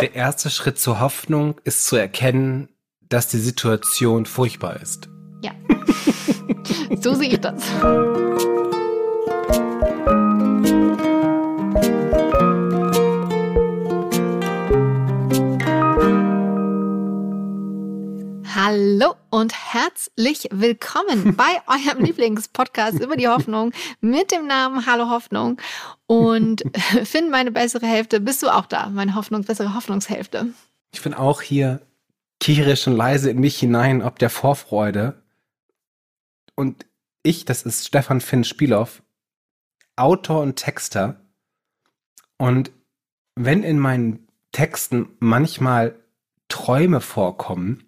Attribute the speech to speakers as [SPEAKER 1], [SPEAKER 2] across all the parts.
[SPEAKER 1] Der erste Schritt zur Hoffnung ist zu erkennen, dass die Situation furchtbar ist.
[SPEAKER 2] Ja. so sehe ich das. Und herzlich willkommen bei eurem Lieblingspodcast über die Hoffnung mit dem Namen Hallo Hoffnung. Und Finn, meine bessere Hälfte, bist du auch da, meine Hoffnung, bessere Hoffnungshälfte.
[SPEAKER 1] Ich bin auch hier, kichere schon leise in mich hinein, ob der Vorfreude. Und ich, das ist Stefan Finn Spielhoff, Autor und Texter. Und wenn in meinen Texten manchmal Träume vorkommen,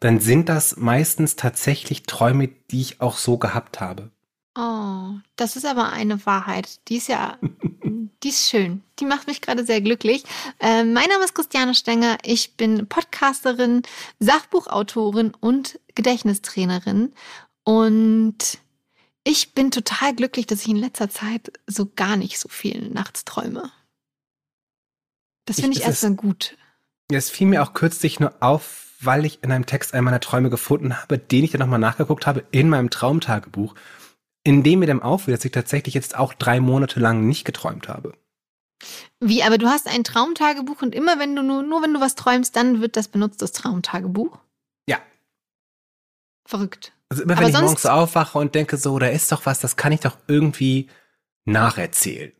[SPEAKER 1] dann sind das meistens tatsächlich Träume, die ich auch so gehabt habe.
[SPEAKER 2] Oh, das ist aber eine Wahrheit. Die ist ja, die ist schön. Die macht mich gerade sehr glücklich. Äh, mein Name ist Christiane Stenger. Ich bin Podcasterin, Sachbuchautorin und Gedächtnistrainerin. Und ich bin total glücklich, dass ich in letzter Zeit so gar nicht so viel nachts träume. Das finde ich, ich erst dann gut.
[SPEAKER 1] Es fiel mir auch kürzlich nur auf, weil ich in einem Text einen meiner Träume gefunden habe, den ich dann nochmal nachgeguckt habe in meinem Traumtagebuch, in dem mir dann auffiel, dass ich tatsächlich jetzt auch drei Monate lang nicht geträumt habe.
[SPEAKER 2] Wie, aber du hast ein Traumtagebuch und immer wenn du nur, nur wenn du was träumst, dann wird das benutzt, das Traumtagebuch?
[SPEAKER 1] Ja.
[SPEAKER 2] Verrückt.
[SPEAKER 1] Also immer wenn aber ich morgens aufwache und denke so, da ist doch was, das kann ich doch irgendwie nacherzählen.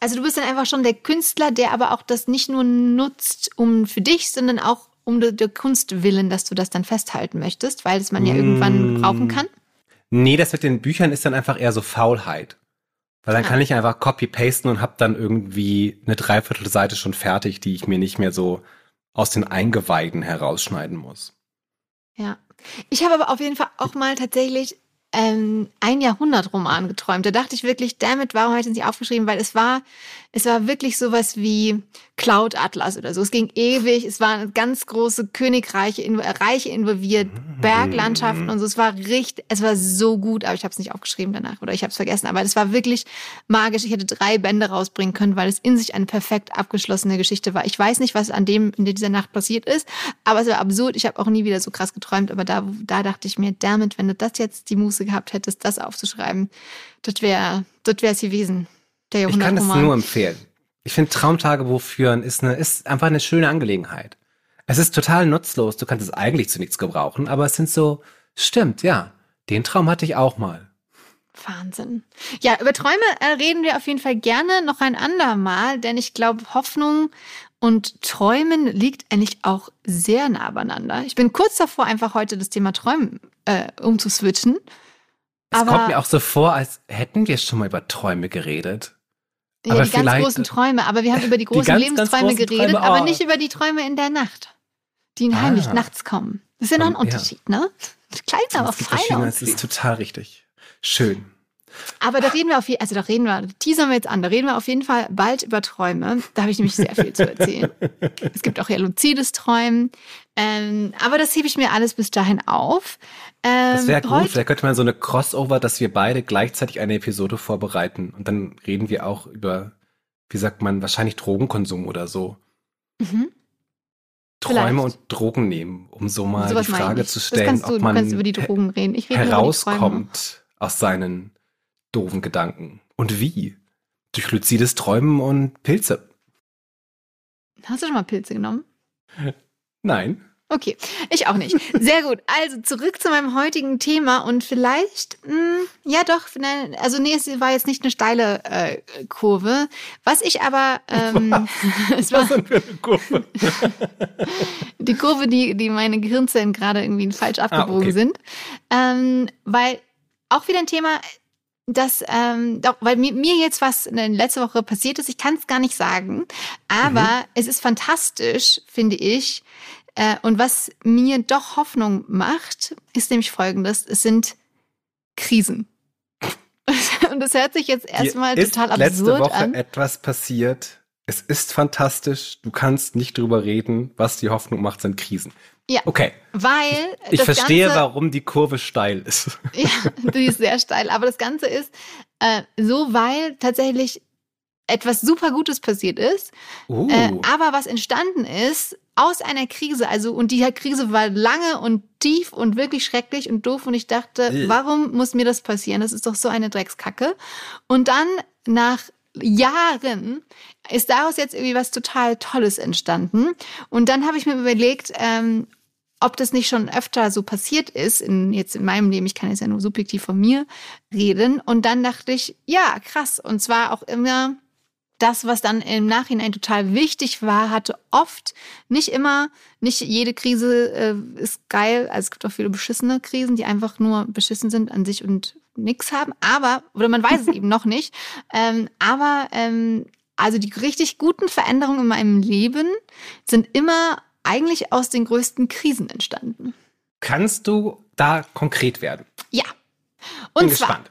[SPEAKER 2] Also du bist dann einfach schon der Künstler, der aber auch das nicht nur nutzt, um für dich, sondern auch um der Kunst willen, dass du das dann festhalten möchtest, weil es man ja irgendwann brauchen kann?
[SPEAKER 1] Nee, das mit den Büchern ist dann einfach eher so Faulheit. Weil dann ah. kann ich einfach copy-pasten und hab dann irgendwie eine Dreiviertelseite schon fertig, die ich mir nicht mehr so aus den Eingeweiden herausschneiden muss.
[SPEAKER 2] Ja. Ich habe aber auf jeden Fall auch mal tatsächlich ähm, ein Jahrhundertroman geträumt. Da dachte ich wirklich, damit, warum habe ich das nicht aufgeschrieben? Weil es war, es war wirklich sowas wie Cloud Atlas oder so. Es ging ewig, es waren ganz große Königreiche, Reiche involviert, mhm. Berglandschaften und so. Es war richtig, es war so gut, aber ich habe es nicht aufgeschrieben danach oder ich habe es vergessen. Aber es war wirklich magisch. Ich hätte drei Bände rausbringen können, weil es in sich eine perfekt abgeschlossene Geschichte war. Ich weiß nicht, was an dem in dieser Nacht passiert ist, aber es war absurd. Ich habe auch nie wieder so krass geträumt, aber da, da dachte ich mir, damit, wenn du das jetzt die Muße gehabt hättest, das aufzuschreiben, das wäre das wäre es gewesen.
[SPEAKER 1] Der. Ich kann das nur empfehlen. Ich finde Traumtagebuch führen ist eine ist einfach eine schöne Angelegenheit. Es ist total nutzlos, du kannst es eigentlich zu nichts gebrauchen, aber es sind so stimmt, ja. Den Traum hatte ich auch mal.
[SPEAKER 2] Wahnsinn. Ja, über Träume äh, reden wir auf jeden Fall gerne noch ein andermal, denn ich glaube, Hoffnung und Träumen liegt eigentlich auch sehr nah beieinander. Ich bin kurz davor, einfach heute das Thema Träumen äh, umzuswitchen.
[SPEAKER 1] Es kommt mir auch so vor, als hätten wir schon mal über Träume geredet.
[SPEAKER 2] Ja, aber die ganz großen Träume, aber wir haben über die großen die ganz, Lebensträume ganz geredet, Träume, oh. aber nicht über die Träume in der Nacht, die ah. heimlich nachts kommen. Das ist ja noch ein Unterschied, ja. ne? Klein, aber fein.
[SPEAKER 1] Das ist total richtig. Schön.
[SPEAKER 2] Aber da reden wir auf jeden also da reden wir, teasern wir jetzt an, da reden wir auf jeden Fall bald über Träume. Da habe ich nämlich sehr viel zu erzählen. es gibt auch ja luzides Träumen. Ähm, aber das hebe ich mir alles bis dahin auf.
[SPEAKER 1] Ähm, das wäre gut, vielleicht könnte man so eine Crossover, dass wir beide gleichzeitig eine Episode vorbereiten und dann reden wir auch über, wie sagt man, wahrscheinlich Drogenkonsum oder so. Mhm. Träume Vielleicht. und Drogen nehmen, um so mal so die Frage zu stellen,
[SPEAKER 2] du,
[SPEAKER 1] ob man herauskommt aus seinen doofen Gedanken. Und wie? Durch luzides Träumen und Pilze.
[SPEAKER 2] Hast du schon mal Pilze genommen?
[SPEAKER 1] Nein.
[SPEAKER 2] Okay, ich auch nicht. Sehr gut. Also zurück zu meinem heutigen Thema und vielleicht, mh, hm, ja doch, also nee, es war jetzt nicht eine steile äh, Kurve. Was ich aber, ähm,
[SPEAKER 1] es war Was denn für eine Kurve?
[SPEAKER 2] die Kurve, die, die meine Gehirnzellen gerade irgendwie falsch abgebogen ah, okay. sind, ähm, weil auch wieder ein Thema, das, ähm, doch, weil mir, mir jetzt was in letzter Woche passiert ist, ich kann es gar nicht sagen, aber mhm. es ist fantastisch, finde ich. Äh, und was mir doch Hoffnung macht, ist nämlich folgendes: Es sind Krisen. und das hört sich jetzt erstmal total absurd
[SPEAKER 1] letzte Woche
[SPEAKER 2] an.
[SPEAKER 1] etwas passiert. Es ist fantastisch. Du kannst nicht drüber reden. Was die Hoffnung macht, sind Krisen.
[SPEAKER 2] Ja.
[SPEAKER 1] Okay.
[SPEAKER 2] Weil.
[SPEAKER 1] Ich verstehe, Ganze, warum die Kurve steil ist.
[SPEAKER 2] Ja, die ist sehr steil. Aber das Ganze ist äh, so, weil tatsächlich etwas super Gutes passiert ist,
[SPEAKER 1] Uh.
[SPEAKER 2] äh, aber was entstanden ist aus einer Krise. Also und die Krise war lange und tief und wirklich schrecklich und doof und ich dachte,
[SPEAKER 1] Äh.
[SPEAKER 2] warum muss mir das passieren? Das ist doch so eine Dreckskacke. Und dann nach Jahren ist daraus jetzt irgendwie was total Tolles entstanden. Und dann habe ich mir überlegt, ähm, ob das nicht schon öfter so passiert ist, in, jetzt in meinem Leben, ich kann jetzt ja nur subjektiv von mir reden. Und dann dachte ich, ja, krass. Und zwar auch immer das, was dann im Nachhinein total wichtig war, hatte oft, nicht immer, nicht jede Krise äh, ist geil. Also es gibt auch viele beschissene Krisen, die einfach nur beschissen sind an sich und nix haben. Aber, oder man weiß es eben noch nicht. Ähm, aber ähm, also die richtig guten Veränderungen in meinem Leben sind immer eigentlich aus den größten Krisen entstanden.
[SPEAKER 1] Kannst du da konkret werden?
[SPEAKER 2] Ja.
[SPEAKER 1] Bin
[SPEAKER 2] Und zwar,
[SPEAKER 1] gespannt.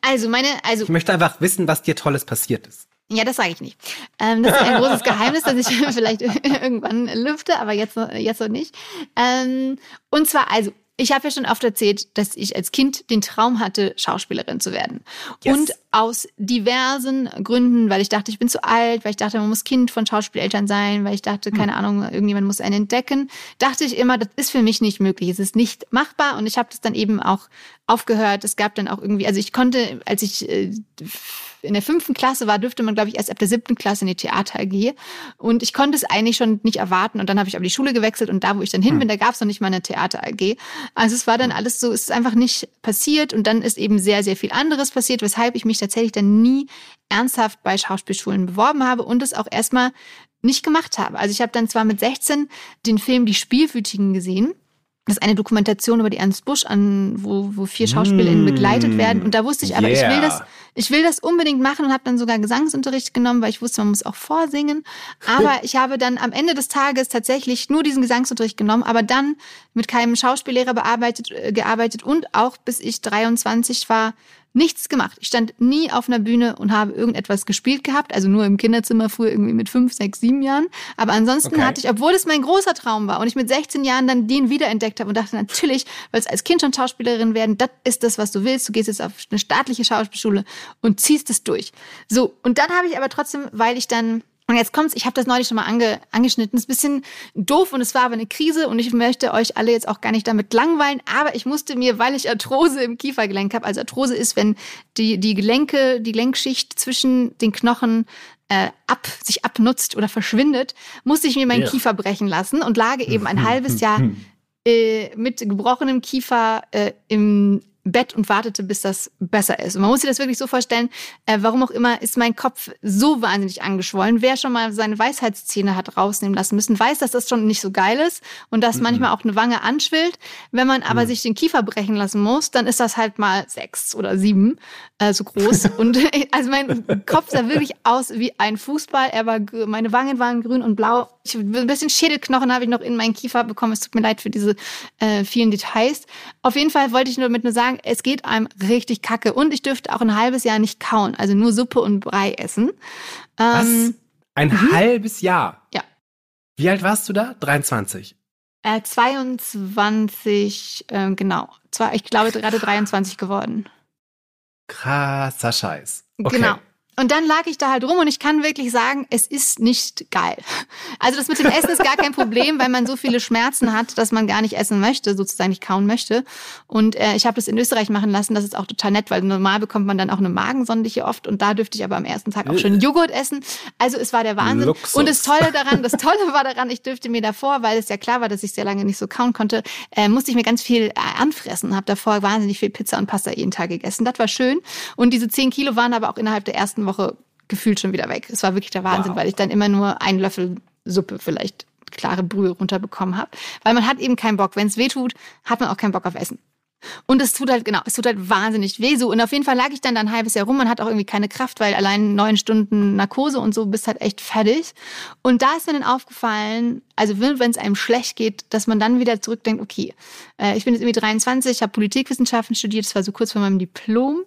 [SPEAKER 2] also meine, also
[SPEAKER 1] Ich möchte einfach wissen, was dir Tolles passiert ist.
[SPEAKER 2] Ja, das sage ich nicht. Ähm, das ist ein großes Geheimnis, das ich vielleicht irgendwann lüfte, aber jetzt noch, jetzt noch nicht. Ähm, und zwar, also, ich habe ja schon oft erzählt, dass ich als Kind den Traum hatte, Schauspielerin zu werden.
[SPEAKER 1] Yes.
[SPEAKER 2] Und aus diversen Gründen, weil ich dachte, ich bin zu alt, weil ich dachte, man muss Kind von Schauspieleltern sein, weil ich dachte, keine Ahnung, irgendjemand muss einen entdecken, dachte ich immer, das ist für mich nicht möglich, es ist nicht machbar und ich habe das dann eben auch aufgehört. Es gab dann auch irgendwie, also ich konnte, als ich äh, in der fünften Klasse war, dürfte man, glaube ich, erst ab der siebten Klasse in die Theater AG. Und ich konnte es eigentlich schon nicht erwarten. Und dann habe ich aber die Schule gewechselt und da, wo ich dann hin bin, da gab es noch nicht mal eine Theater AG. Also es war dann alles so, es ist einfach nicht passiert. Und dann ist eben sehr, sehr viel anderes passiert, weshalb ich mich tatsächlich dann nie ernsthaft bei Schauspielschulen beworben habe und es auch erstmal nicht gemacht habe. Also ich habe dann zwar mit 16 den Film Die Spielwütigen gesehen. Das ist eine Dokumentation über die Ernst Busch, an, wo, wo vier SchauspielerInnen begleitet werden. Und da wusste ich aber, ich will
[SPEAKER 1] Yeah.
[SPEAKER 2] das, ich will das unbedingt machen und habe dann sogar Gesangsunterricht genommen, weil ich wusste, man muss auch vorsingen. Aber ich habe dann am Ende des Tages tatsächlich nur diesen Gesangsunterricht genommen, aber dann mit keinem Schauspiellehrer bearbeitet, äh, gearbeitet und auch bis ich 23 war, nichts gemacht. Ich stand nie auf einer Bühne und habe irgendetwas gespielt gehabt, also nur im Kinderzimmer früher irgendwie mit fünf, sechs, sieben Jahren. Aber ansonsten
[SPEAKER 1] Okay.
[SPEAKER 2] hatte ich, obwohl es mein großer Traum war und ich mit 16 Jahren dann den wiederentdeckt habe und dachte, natürlich, willst als Kind schon Schauspielerin werden, das ist das, was du willst. Du gehst jetzt auf eine staatliche Schauspielschule und ziehst es durch. So, und dann habe ich aber trotzdem, weil ich dann und jetzt kommt's, ich habe das neulich schon mal ange, angeschnitten. Ist ein bisschen doof und es war aber eine Krise und ich möchte euch alle jetzt auch gar nicht damit langweilen, aber ich musste mir, weil ich Arthrose im Kiefergelenk habe, also Arthrose ist, wenn die, die Gelenke, die Lenkschicht zwischen den Knochen äh, ab, sich abnutzt oder verschwindet, musste ich mir meinen
[SPEAKER 1] Ja.
[SPEAKER 2] Kiefer brechen lassen und lage eben ein halbes Jahr äh, mit gebrochenem Kiefer äh, im Bett und wartete, bis das besser ist. Und man muss sich das wirklich so vorstellen, äh, warum auch immer ist mein Kopf so wahnsinnig angeschwollen. Wer schon mal seine Weisheitszähne hat rausnehmen lassen müssen, weiß, dass das schon nicht so geil ist und dass manchmal auch eine Wange anschwillt. Wenn man aber sich den Kiefer brechen lassen muss, dann ist das halt mal sechs oder sieben äh, so groß. und äh, also mein Kopf sah wirklich aus wie ein Fußball. Er war, meine Wangen waren grün und blau. Ich, ein bisschen Schädelknochen habe ich noch in meinen Kiefer bekommen. Es tut mir leid für diese äh, vielen Details. Auf jeden Fall wollte ich nur damit nur sagen, es geht einem richtig kacke. Und ich dürfte auch ein halbes Jahr nicht kauen, also nur Suppe und Brei essen.
[SPEAKER 1] Was?
[SPEAKER 2] Ähm,
[SPEAKER 1] Ein halbes Jahr.
[SPEAKER 2] Ja.
[SPEAKER 1] Wie alt warst du da? 23.
[SPEAKER 2] äh, 22, äh, genau. Zwar, ich glaube, gerade 23 geworden.
[SPEAKER 1] Krasser Scheiß. Okay.
[SPEAKER 2] Genau. Und dann lag ich da halt rum und ich kann wirklich sagen, es ist nicht geil. Also das mit dem Essen ist gar kein Problem, weil man so viele Schmerzen hat, dass man gar nicht essen möchte, sozusagen nicht kauen möchte. Und äh, ich habe das in Österreich machen lassen, das ist auch total nett, weil normal bekommt man dann auch eine Magensonde hier oft und da dürfte ich aber am ersten Tag auch schon Joghurt essen. Also es war der Wahnsinn.
[SPEAKER 1] Luxus.
[SPEAKER 2] Und das Tolle daran, das Tolle war daran, ich dürfte mir davor, weil es ja klar war, dass ich sehr lange nicht so kauen konnte, äh, musste ich mir ganz viel äh, anfressen. Habe davor wahnsinnig viel Pizza und Pasta jeden Tag gegessen. Das war schön. Und diese 10 Kilo waren aber auch innerhalb der ersten Woche gefühlt schon wieder weg. Es war wirklich der Wahnsinn,
[SPEAKER 1] Wow.
[SPEAKER 2] weil ich dann immer nur einen Löffel Suppe vielleicht klare Brühe runterbekommen habe. Weil man hat eben keinen Bock. Wenn es weh tut, hat man auch keinen Bock auf Essen. Und es tut halt, genau, es tut halt wahnsinnig weh. So. Und auf jeden Fall lag ich dann da ein halbes Jahr rum. Man hat auch irgendwie keine Kraft, weil allein neun Stunden Narkose und so bist halt echt fertig. Und da ist mir dann aufgefallen, also wenn es einem schlecht geht, dass man dann wieder zurückdenkt, okay, äh, ich bin jetzt irgendwie 23, habe Politikwissenschaften studiert, das war so kurz vor meinem Diplom.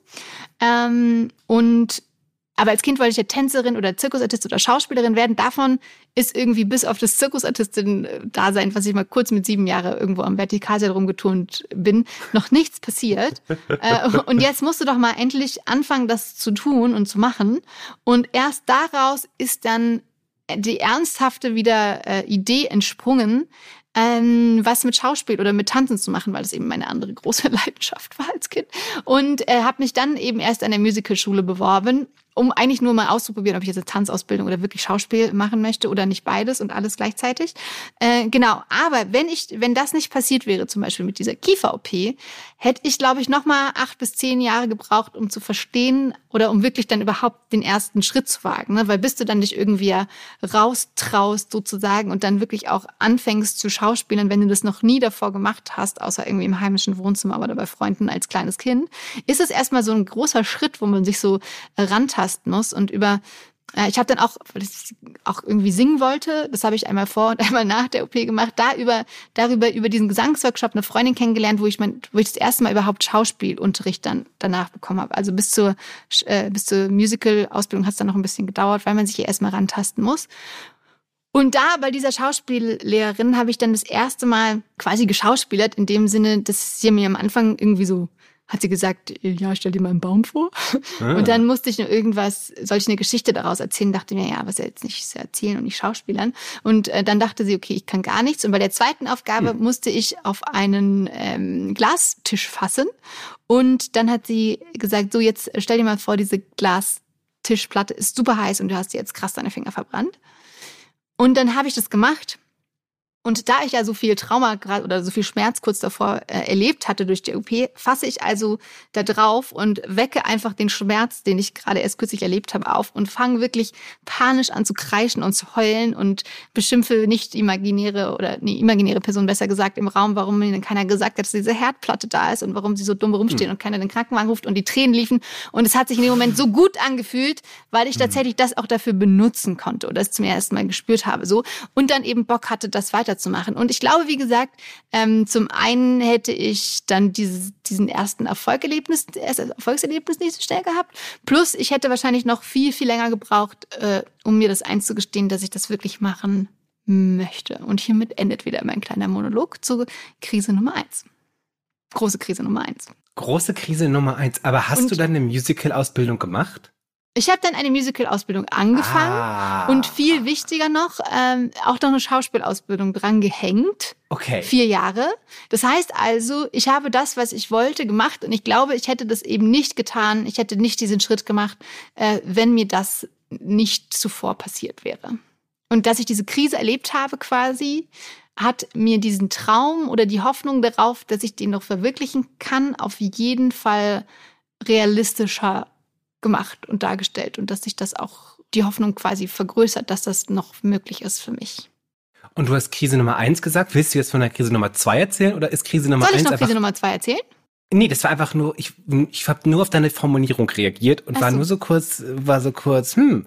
[SPEAKER 2] Ähm, und aber als Kind wollte ich ja Tänzerin oder Zirkusartist oder Schauspielerin werden. Davon ist irgendwie bis auf das Zirkusartistin-Dasein, was ich mal kurz mit sieben Jahren irgendwo am Vertikalseil rumgeturnt bin, noch nichts passiert. äh, und jetzt musst du doch mal endlich anfangen, das zu tun und zu machen. Und erst daraus ist dann die ernsthafte wieder äh, Idee entsprungen, ähm, was mit Schauspiel oder mit Tanzen zu machen, weil das eben meine andere große Leidenschaft war als Kind. Und äh, habe mich dann eben erst an der Musicalschule beworben um eigentlich nur mal auszuprobieren, ob ich jetzt eine Tanzausbildung oder wirklich Schauspiel machen möchte oder nicht beides und alles gleichzeitig. Äh, genau, aber wenn ich, wenn das nicht passiert wäre, zum Beispiel mit dieser Kiefer-OP, hätte ich, glaube ich, noch mal acht bis zehn Jahre gebraucht, um zu verstehen oder um wirklich dann überhaupt den ersten Schritt zu wagen. Ne? Weil bis du dann dich irgendwie raustraust sozusagen und dann wirklich auch anfängst zu schauspielen, wenn du das noch nie davor gemacht hast, außer irgendwie im heimischen Wohnzimmer oder bei Freunden als kleines Kind, ist es erstmal so ein großer Schritt, wo man sich so rantastet rantasten muss und über ich habe dann auch, weil ich auch irgendwie singen wollte, das habe ich einmal vor und einmal nach der OP gemacht, da über, darüber über diesen Gesangsworkshop eine Freundin kennengelernt, wo ich mein, wo ich das erste Mal überhaupt Schauspielunterricht dann danach bekommen habe. Also bis zur äh, bis zur Musical-Ausbildung hat es dann noch ein bisschen gedauert, weil man sich hier erstmal rantasten muss. Und da bei dieser Schauspiellehrerin habe ich dann das erste Mal quasi geschauspielert, in dem Sinne, dass sie mir am Anfang irgendwie so hat sie gesagt, ja, stell dir mal einen Baum vor. Ah. Und dann musste ich nur irgendwas, soll ich eine Geschichte daraus erzählen, dachte mir, ja, was jetzt nicht erzählen und nicht schauspielern. Und äh, dann dachte sie, okay, ich kann gar nichts. Und bei der zweiten Aufgabe hm. musste ich auf einen ähm, Glastisch fassen. Und dann hat sie gesagt, so jetzt stell dir mal vor, diese Glastischplatte ist super heiß und du hast jetzt krass deine Finger verbrannt. Und dann habe ich das gemacht und da ich ja so viel Trauma oder so viel Schmerz kurz davor äh, erlebt hatte durch die OP, fasse ich also da drauf und wecke einfach den Schmerz, den ich gerade erst kürzlich erlebt habe, auf und fange wirklich panisch an zu kreischen und zu heulen und beschimpfe nicht imaginäre oder nee, imaginäre Person besser gesagt im Raum, warum mir denn keiner gesagt hat, dass diese Herdplatte da ist und warum sie so dumm rumstehen hm. und keiner den Krankenwagen ruft und die Tränen liefen. Und es hat sich in dem Moment so gut angefühlt, weil ich hm. tatsächlich das auch dafür benutzen konnte oder es zum ersten Mal gespürt habe. So und dann eben Bock hatte, das weiter weiterzumachen. Und ich glaube, wie gesagt, ähm, zum einen hätte ich dann dieses, diesen ersten Erfolgserlebnis, Erfolgserlebnis nicht so schnell gehabt. Plus, ich hätte wahrscheinlich noch viel, viel länger gebraucht, äh, um mir das einzugestehen, dass ich das wirklich machen möchte. Und hiermit endet wieder mein kleiner Monolog zur Krise Nummer eins. Große Krise Nummer eins.
[SPEAKER 1] Große Krise Nummer eins. Aber hast Und, du dann eine Musical-Ausbildung gemacht?
[SPEAKER 2] Ich habe dann eine Musical-Ausbildung angefangen ah. und viel wichtiger noch, ähm, auch noch eine Schauspielausbildung dran gehängt.
[SPEAKER 1] Okay.
[SPEAKER 2] Vier Jahre. Das heißt also, ich habe das, was ich wollte, gemacht und ich glaube, ich hätte das eben nicht getan. Ich hätte nicht diesen Schritt gemacht, äh, wenn mir das nicht zuvor passiert wäre. Und dass ich diese Krise erlebt habe quasi, hat mir diesen Traum oder die Hoffnung darauf, dass ich den noch verwirklichen kann, auf jeden Fall realistischer gemacht und dargestellt und dass sich das auch die Hoffnung quasi vergrößert, dass das noch möglich ist für mich.
[SPEAKER 1] Und du hast Krise Nummer eins gesagt. Willst du jetzt von der Krise Nummer zwei erzählen oder ist Krise Nummer
[SPEAKER 2] Soll ich noch Krise Nummer zwei erzählen?
[SPEAKER 1] Nee, das war einfach nur, ich, ich habe nur auf deine Formulierung reagiert und Ach war so. nur so kurz, war so kurz, hm,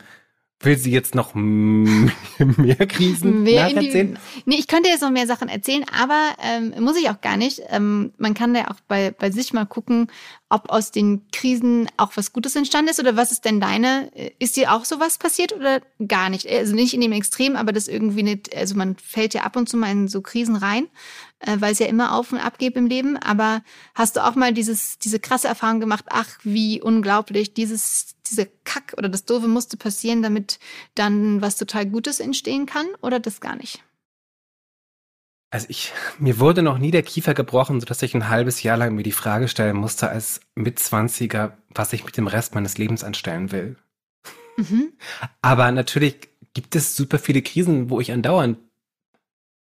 [SPEAKER 1] Will sie jetzt noch mehr Krisen mehr nacherzählen?
[SPEAKER 2] Nee, ich könnte jetzt noch mehr Sachen erzählen, aber ähm, muss ich auch gar nicht. Ähm, man kann da auch bei, bei sich mal gucken, ob aus den Krisen auch was Gutes entstanden ist oder was ist denn deine? Ist dir auch sowas passiert oder gar nicht? Also nicht in dem Extrem, aber das irgendwie nicht, also man fällt ja ab und zu mal in so Krisen rein äh, weil es ja immer auf und ab geht im Leben. Aber hast du auch mal dieses, diese krasse Erfahrung gemacht, ach, wie unglaublich, dieses, diese Kack oder das Doofe musste passieren, damit dann was total Gutes entstehen kann oder das gar nicht?
[SPEAKER 1] Also ich, mir wurde noch nie der Kiefer gebrochen, sodass ich ein halbes Jahr lang mir die Frage stellen musste als Mitzwanziger, was ich mit dem Rest meines Lebens anstellen will. Mhm. Aber natürlich gibt es super viele Krisen, wo ich andauernd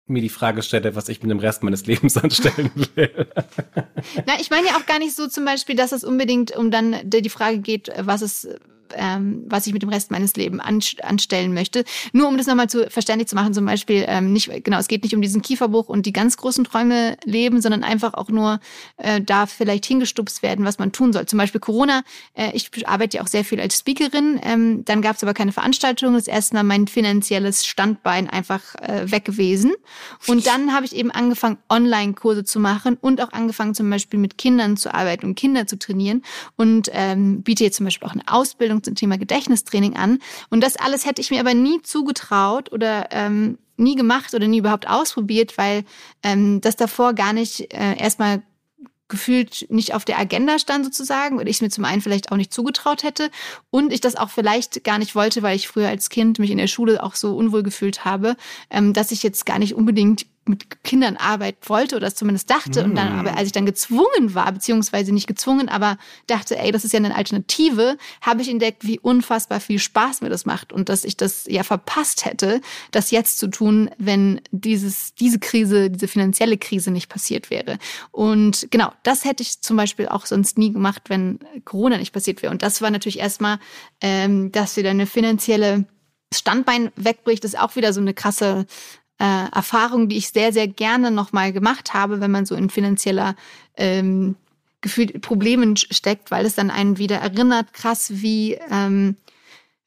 [SPEAKER 1] mir die Frage stelle, was ich mit dem Rest meines Lebens anstellen will.
[SPEAKER 2] Na, ich meine ja auch gar nicht so zum Beispiel, dass es unbedingt um dann die Frage geht, was es ähm, was ich mit dem Rest meines Lebens anstellen möchte. Nur um das nochmal zu verständlich zu machen, zum Beispiel ähm, nicht, genau, es geht nicht um diesen Kieferbruch und die ganz großen Träume leben, sondern einfach auch nur äh, da vielleicht hingestupst werden, was man tun soll. Zum Beispiel Corona, äh, ich arbeite ja auch sehr viel als Speakerin, ähm, dann gab es aber keine Veranstaltung, das erste Mal mein finanzielles Standbein einfach äh, weg gewesen. Und dann habe ich eben angefangen, Online-Kurse zu machen und auch angefangen, zum Beispiel mit Kindern zu arbeiten und Kinder zu trainieren und ähm, biete jetzt zum Beispiel auch eine Ausbildung Ausbildung zum Thema Gedächtnistraining an. Und das alles hätte ich mir aber nie zugetraut oder ähm, nie gemacht oder nie überhaupt ausprobiert, weil ähm, das davor gar nicht äh, erstmal gefühlt nicht auf der Agenda stand sozusagen oder ich es mir zum einen vielleicht auch nicht zugetraut hätte und ich das auch vielleicht gar nicht wollte, weil ich früher als Kind mich in der Schule auch so unwohl gefühlt habe, ähm, dass ich jetzt gar nicht unbedingt mit Kindern arbeiten wollte oder es zumindest dachte. Mm. Und dann, mm. aber als ich dann gezwungen war, beziehungsweise nicht gezwungen, aber dachte, ey, das ist ja eine Alternative, habe ich entdeckt, wie unfassbar viel Spaß mir das macht und dass ich das ja verpasst hätte, das jetzt zu tun, wenn dieses, diese Krise, diese finanzielle Krise nicht passiert wäre. Und genau, das hätte ich zum Beispiel auch sonst nie gemacht, wenn Corona nicht passiert wäre. Und das war natürlich erstmal, ähm, dass wieder eine finanzielle Standbein wegbricht, ist auch wieder so eine krasse äh, Erfahrung, die ich sehr, sehr gerne nochmal gemacht habe, wenn man so in finanzieller ähm, gefühlt Problemen steckt, weil es dann einen wieder erinnert, krass, wie, ähm,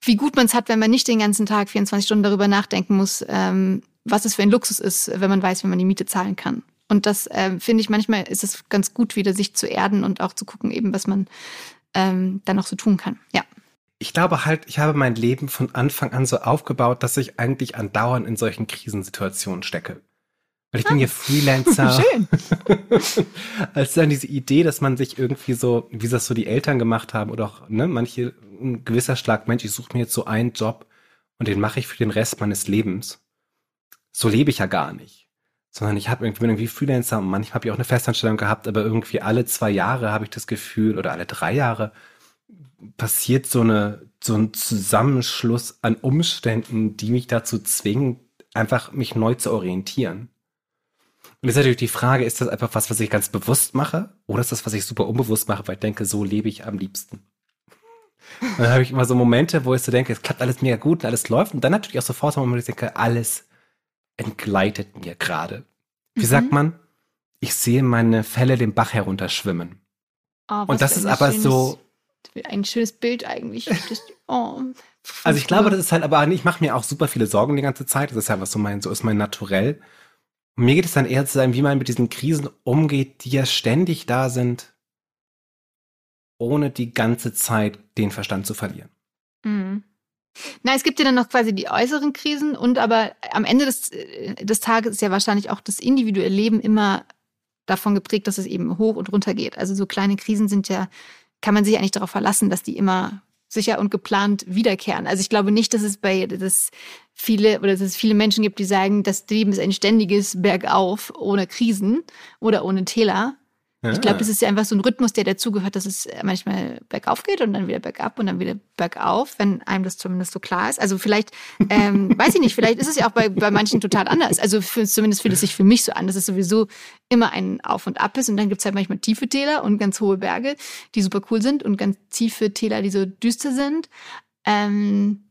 [SPEAKER 2] wie gut man es hat, wenn man nicht den ganzen Tag 24 Stunden darüber nachdenken muss, ähm, was es für ein Luxus ist, wenn man weiß, wenn man die Miete zahlen kann. Und das äh, finde ich manchmal ist es ganz gut, wieder sich zu erden und auch zu gucken, eben, was man ähm, dann noch so tun kann. Ja
[SPEAKER 1] ich glaube halt, ich habe mein Leben von Anfang an so aufgebaut, dass ich eigentlich andauernd in solchen Krisensituationen stecke. Weil ich ah. bin ja Freelancer. Schön. Als dann diese Idee, dass man sich irgendwie so, wie das so die Eltern gemacht haben oder auch ne, manche, ein gewisser Schlag, Mensch, ich suche mir jetzt so einen Job und den mache ich für den Rest meines Lebens. So lebe ich ja gar nicht. Sondern ich habe irgendwie, irgendwie Freelancer und manchmal habe ich auch eine Festanstellung gehabt, aber irgendwie alle zwei Jahre habe ich das Gefühl oder alle drei Jahre passiert so eine so ein Zusammenschluss an Umständen, die mich dazu zwingen, einfach mich neu zu orientieren. Und jetzt ist natürlich die Frage, ist das einfach was, was ich ganz bewusst mache? Oder ist das, was ich super unbewusst mache, weil ich denke, so lebe ich am liebsten? Und dann habe ich immer so Momente, wo ich so denke, es klappt alles mega gut und alles läuft. Und dann natürlich auch sofort so Momente, wo ich denke, alles entgleitet mir gerade. Wie mhm. sagt man? Ich sehe meine Fälle den Bach herunterschwimmen. Oh, und das ist aber so,
[SPEAKER 2] ein schönes Bild eigentlich. Das, oh,
[SPEAKER 1] also ich glaube, das ist halt, aber ich mache mir auch super viele Sorgen die ganze Zeit. Das ist ja was so mein, so ist mein Naturell. Und mir geht es dann eher zu sein, wie man mit diesen Krisen umgeht, die ja ständig da sind, ohne die ganze Zeit den Verstand zu verlieren.
[SPEAKER 2] Mhm. Na, es gibt ja dann noch quasi die äußeren Krisen und aber am Ende des, äh, des Tages ist ja wahrscheinlich auch das individuelle Leben immer davon geprägt, dass es eben hoch und runter geht. Also so kleine Krisen sind ja kann man sich eigentlich darauf verlassen, dass die immer sicher und geplant wiederkehren. Also ich glaube nicht, dass es bei dass viele oder dass es viele Menschen gibt, die sagen, das Leben ist ein ständiges Bergauf ohne Krisen oder ohne Täler. Ich glaube, das ist ja einfach so ein Rhythmus, der dazugehört, dass es manchmal bergauf geht und dann wieder bergab und dann wieder bergauf, wenn einem das zumindest so klar ist. Also vielleicht, ähm, weiß ich nicht, vielleicht ist es ja auch bei, bei manchen total anders. Also für, zumindest fühlt es sich für mich so an, dass es sowieso immer ein Auf und Ab ist und dann gibt es halt manchmal tiefe Täler und ganz hohe Berge, die super cool sind und ganz tiefe Täler, die so düster sind. Ähm,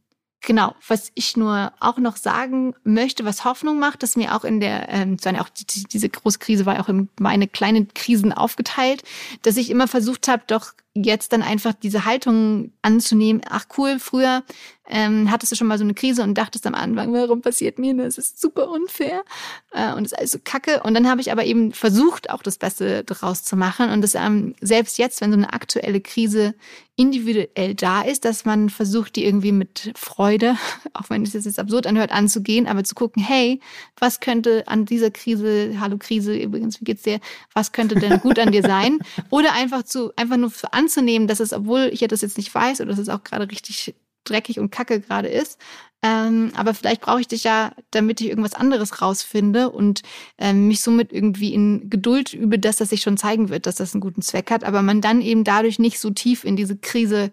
[SPEAKER 2] Genau, was ich nur auch noch sagen möchte, was Hoffnung macht, dass mir auch in der, ähm, auch die, diese große Krise war auch in meine kleinen Krisen aufgeteilt, dass ich immer versucht habe, doch jetzt dann einfach diese Haltung anzunehmen, ach cool, früher ähm, hattest du schon mal so eine Krise und dachtest am Anfang, warum passiert mir das? Ist super unfair äh, und ist alles so kacke. Und dann habe ich aber eben versucht, auch das Beste daraus zu machen. Und das ähm, selbst jetzt, wenn so eine aktuelle Krise individuell da ist, dass man versucht, die irgendwie mit Freude, auch wenn es jetzt absurd anhört, anzugehen, aber zu gucken, hey, was könnte an dieser Krise, hallo Krise, übrigens, wie geht's dir, was könnte denn gut an dir sein? Oder einfach zu, einfach nur anzunehmen, dass es, obwohl ich ja das jetzt nicht weiß oder dass es auch gerade richtig dreckig und kacke gerade ist. Ähm, aber vielleicht brauche ich dich ja, damit ich irgendwas anderes rausfinde und ähm, mich somit irgendwie in Geduld übe, dass das sich schon zeigen wird, dass das einen guten Zweck hat, aber man dann eben dadurch nicht so tief in diese Krise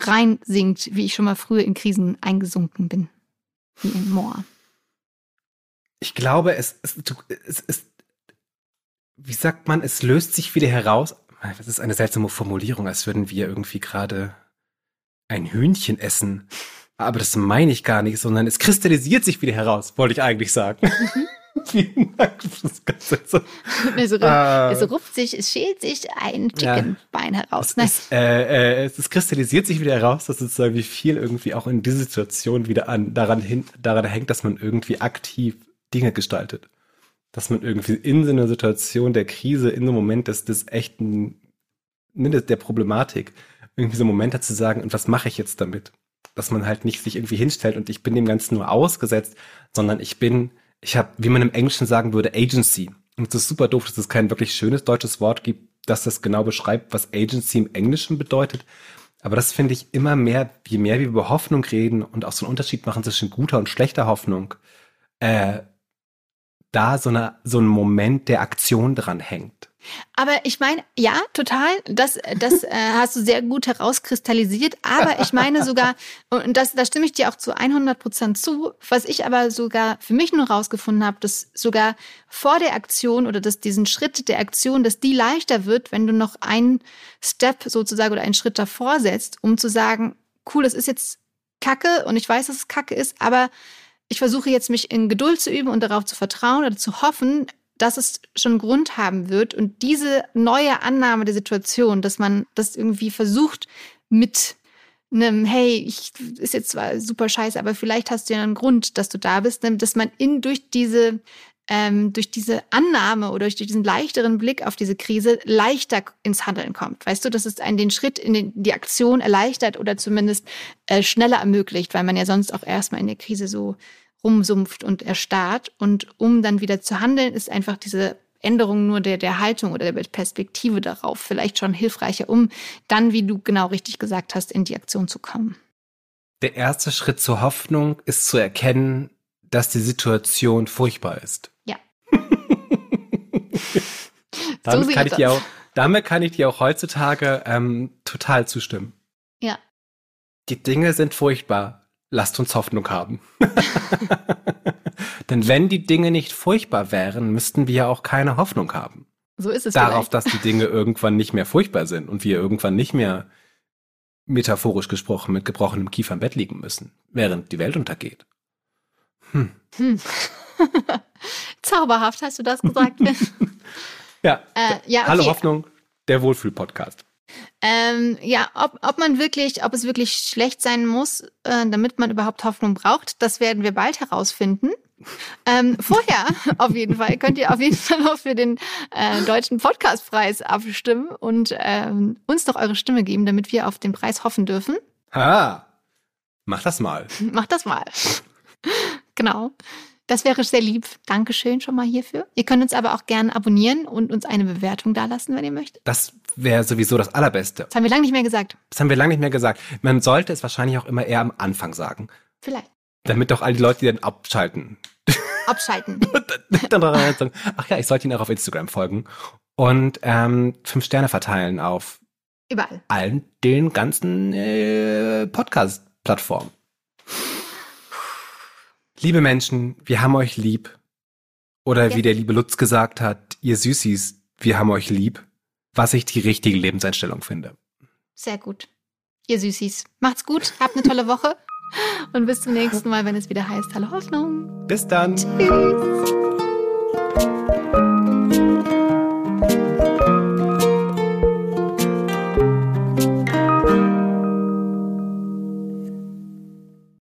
[SPEAKER 2] reinsinkt, wie ich schon mal früher in Krisen eingesunken bin. Wie in Moor.
[SPEAKER 1] Ich glaube, es, es, es, es, wie sagt man, es löst sich wieder heraus. Das ist eine seltsame Formulierung, als würden wir irgendwie gerade ein Hühnchen essen. Aber das meine ich gar nicht, sondern es kristallisiert sich wieder heraus, wollte ich eigentlich sagen. Vielen Dank für das Ganze. So.
[SPEAKER 2] Es, rupft, äh, es rupft sich, es schält sich ein Chickenbein ja, heraus.
[SPEAKER 1] Es, ist, äh, äh, es, kristallisiert sich wieder heraus, dass sozusagen wie viel irgendwie auch in dieser Situation wieder an, daran, hin, daran hängt, dass man irgendwie aktiv Dinge gestaltet. Dass man irgendwie in so einer Situation der Krise, in einem Moment des, des echten, ne, der Problematik, irgendwie so Momente zu sagen, und was mache ich jetzt damit? Dass man halt nicht sich irgendwie hinstellt und ich bin dem Ganzen nur ausgesetzt, sondern ich bin, ich habe, wie man im Englischen sagen würde, Agency. Und es ist super doof, dass es kein wirklich schönes deutsches Wort gibt, das das genau beschreibt, was Agency im Englischen bedeutet. Aber das finde ich immer mehr, je mehr wir über Hoffnung reden und auch so einen Unterschied machen zwischen guter und schlechter Hoffnung, äh, da so, eine, so ein Moment der Aktion dran hängt.
[SPEAKER 2] Aber ich meine, ja, total. Das, das äh, hast du sehr gut herauskristallisiert. Aber ich meine sogar, und das, da stimme ich dir auch zu 100 Prozent zu, was ich aber sogar für mich nur rausgefunden habe, dass sogar vor der Aktion oder dass diesen Schritt der Aktion, dass die leichter wird, wenn du noch einen Step sozusagen oder einen Schritt davor setzt, um zu sagen, cool, das ist jetzt Kacke und ich weiß, dass es Kacke ist, aber ich versuche jetzt mich in Geduld zu üben und darauf zu vertrauen oder zu hoffen, dass es schon Grund haben wird. Und diese neue Annahme der Situation, dass man das irgendwie versucht mit einem, hey, ich ist jetzt zwar super scheiße, aber vielleicht hast du ja einen Grund, dass du da bist, ne, dass man in durch diese ähm, durch diese Annahme oder durch diesen leichteren Blick auf diese Krise leichter ins Handeln kommt. Weißt du, dass es einen den Schritt in den, die Aktion erleichtert oder zumindest äh, schneller ermöglicht, weil man ja sonst auch erstmal in der Krise so rumsumpft und erstarrt. Und um dann wieder zu handeln, ist einfach diese Änderung nur der, der Haltung oder der Perspektive darauf vielleicht schon hilfreicher, um dann, wie du genau richtig gesagt hast, in die Aktion zu kommen.
[SPEAKER 1] Der erste Schritt zur Hoffnung ist zu erkennen, dass die Situation furchtbar ist. Damit, so kann ich dir auch, damit kann ich dir auch heutzutage ähm, total zustimmen.
[SPEAKER 2] Ja.
[SPEAKER 1] Die Dinge sind furchtbar lasst uns Hoffnung haben. Denn wenn die Dinge nicht furchtbar wären, müssten wir ja auch keine Hoffnung haben.
[SPEAKER 2] So ist es.
[SPEAKER 1] Darauf, vielleicht. dass die Dinge irgendwann nicht mehr furchtbar sind und wir irgendwann nicht mehr metaphorisch gesprochen mit gebrochenem Kiefer im Bett liegen müssen, während die Welt untergeht.
[SPEAKER 2] Hm. hm. Zauberhaft hast du das gesagt.
[SPEAKER 1] ja. Äh, ja okay. Hallo Hoffnung, der Wohlfühl-Podcast.
[SPEAKER 2] Ähm, ja, ob, ob man wirklich, ob es wirklich schlecht sein muss, äh, damit man überhaupt Hoffnung braucht, das werden wir bald herausfinden. Ähm, vorher auf jeden Fall könnt ihr auf jeden Fall noch für den äh, deutschen Podcastpreis abstimmen und ähm, uns doch eure Stimme geben, damit wir auf den Preis hoffen dürfen.
[SPEAKER 1] Ha, mach das mal.
[SPEAKER 2] Mach das mal. genau. Das wäre sehr lieb. Dankeschön schon mal hierfür. Ihr könnt uns aber auch gerne abonnieren und uns eine Bewertung dalassen, wenn ihr möchtet.
[SPEAKER 1] Das wäre sowieso das Allerbeste.
[SPEAKER 2] Das haben wir lange nicht mehr gesagt.
[SPEAKER 1] Das haben wir lange nicht mehr gesagt. Man sollte es wahrscheinlich auch immer eher am Anfang sagen.
[SPEAKER 2] Vielleicht.
[SPEAKER 1] Damit doch all die Leute, die dann abschalten.
[SPEAKER 2] Abschalten.
[SPEAKER 1] dann sagen, ach ja, ich sollte Ihnen auch auf Instagram folgen. Und ähm, fünf Sterne verteilen auf
[SPEAKER 2] Überall.
[SPEAKER 1] allen den ganzen äh, Podcast-Plattformen. Liebe Menschen, wir haben euch lieb. Oder ja. wie der liebe Lutz gesagt hat, ihr Süßis, wir haben euch lieb. Was ich die richtige Lebenseinstellung finde.
[SPEAKER 2] Sehr gut. Ihr Süßis, macht's gut, habt eine tolle Woche und bis zum nächsten Mal, wenn es wieder heißt Hallo Hoffnung.
[SPEAKER 1] Bis dann.
[SPEAKER 2] Tschüss.